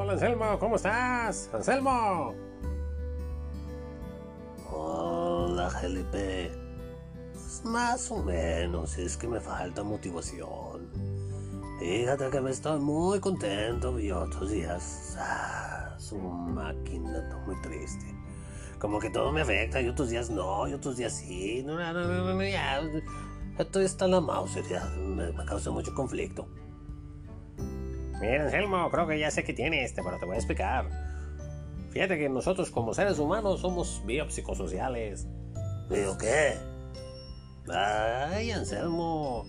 Anselmo? ¿Cómo estás? Anselmo. Hola, Felipe. Pues más o menos, es que me falta motivación. Fíjate que me estoy muy contento y otros días, ah, su máquina está muy triste. Como que todo me afecta y otros días no, y otros días sí. No, no, no, no, no ya. Esto está la mouse, ya me, me causa mucho conflicto. Mira, Anselmo, creo que ya sé qué tienes, pero te voy a explicar. Fíjate que nosotros como seres humanos somos biopsicosociales. ¿Bio qué? Ay, Anselmo.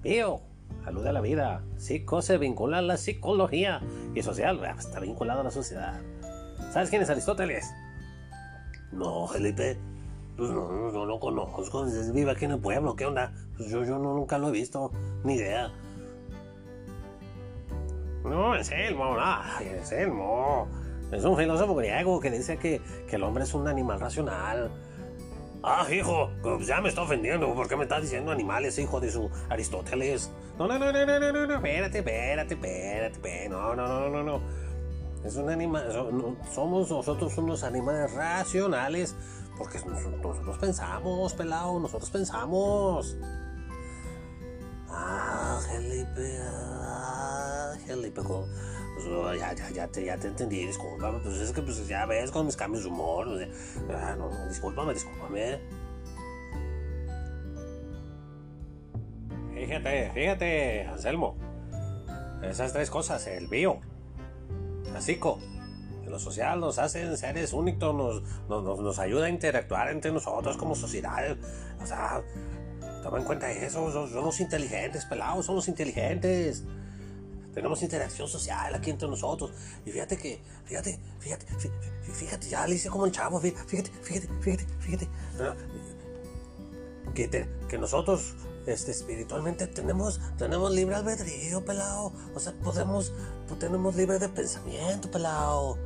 Bio, salud a la vida. Psico se vincula a la psicología y social, ah, está vinculado a la sociedad. ¿Sabes quién es Aristóteles? No, Felipe. Pues no, no, no lo conozco. Vive aquí en el pueblo. ¿Qué onda? Pues yo, yo no, nunca lo he visto. Ni idea. No, Anselmo. Ay, Anselmo. Es un filósofo griego que dice que, el hombre es un animal racional. Ah, hijo, pues ya me está ofendiendo. ¿Por qué me está diciendo animales, hijo de su Aristóteles? No, no, no, no, no, no, no, espérate, espérate, espérate. No, no, no, no, no. Es un animal. Somos nosotros unos animales racionales. Porque nos- nosotros pensamos, pelado, nosotros pensamos. Ah, Felipe. Co- Pues, oh, ya, ya, ya, te, ya te entendí. Discúlpame. Pues es que pues, ya ves con mis cambios de humor. o sea, ah, no, discúlpame, discúlpame. Fíjate, fíjate, Anselmo. Esas tres cosas, el bio, y lo social nos hacen seres únicos, nos, nos, nos, ayuda a interactuar entre nosotros como sociedad. O sea, toma en cuenta eso, somos inteligentes, pelados, somos inteligentes. Tenemos interacción social aquí entre nosotros. Y fíjate que, fíjate, fíjate, fí- fí- fíjate, ya le hice como el chavo, fí- fíjate, fíjate, fíjate, fíjate. Ah, Que, te- que nosotros este, espiritualmente tenemos, tenemos libre albedrío, pelado. O sea, podemos, pues, tenemos libre de pensamiento, pelado.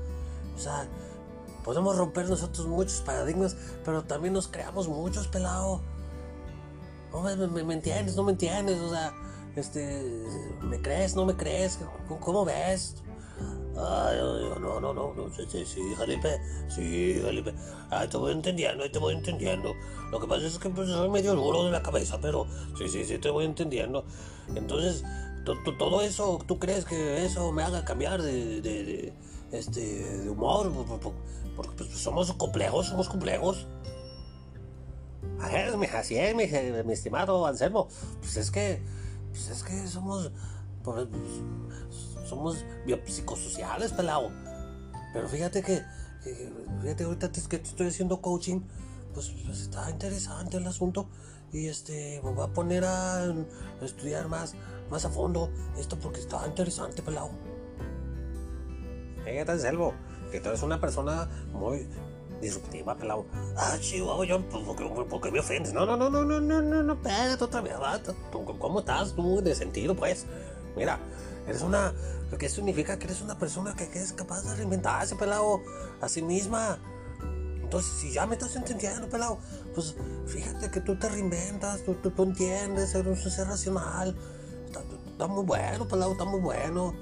O sea, podemos romper nosotros muchos paradigmas, pero también nos creamos muchos, pelado. No, me, me- me entiendes, no me entiendes, o sea, este, ¿me crees, no me crees? ¿Cómo, cómo ves? Ay, no, no, no, no, sí, sí, sí, Felipe, sí, Felipe. Ay, te voy entendiendo, ay, te voy entendiendo. Lo que pasa es que pues, soy medio duro de la cabeza, pero sí, sí, sí, te voy entendiendo. Entonces, to- to- todo eso, ¿tú crees que eso me haga cambiar de, de, de, este, de humor? Por- por- por- Porque pues, somos complejos, somos complejos. Así es, mi, así es, mi, mi estimado Anselmo. Pues es que, pues es que somos, pues, somos biopsicosociales, pelado. Pero fíjate que, que- fíjate ahorita es que te estoy haciendo coaching, pues, pues, está interesante el asunto y este me voy a poner a, estudiar más, más a fondo esto porque está interesante, pelado. Fíjate, Anselmo, que tú eres una persona muy disruptiva, pelado. Ah, chihuahua, yo, pues, ¿por qué, me ofendes? No, no, no, no, no, no, no, no, espérate otra vez. va, tú, ¿Cómo estás tú de sentido, pues? Mira, eres una... ¿Qué significa que eres una persona que, que es capaz de reinventarse, pelado, a sí misma? Entonces, si ya me estás entendiendo, pelado, pues fíjate que tú te reinventas, tú, tú, tú entiendes, eres un ser racional. Está, está muy bueno, pelado, está muy bueno.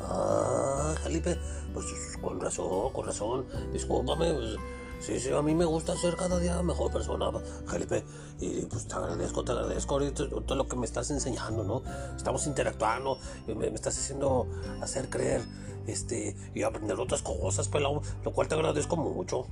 Ah, Felipe, pues con razón, con razón. Discúlpame, pues, sí, sí, a mí me gusta ser cada día mejor persona, Felipe. Y pues te agradezco, te agradezco todo lo que me estás enseñando, ¿no? Estamos interactuando, me estás haciendo hacer creer este, y aprender otras cosas, pelado, lo cual te agradezco mucho.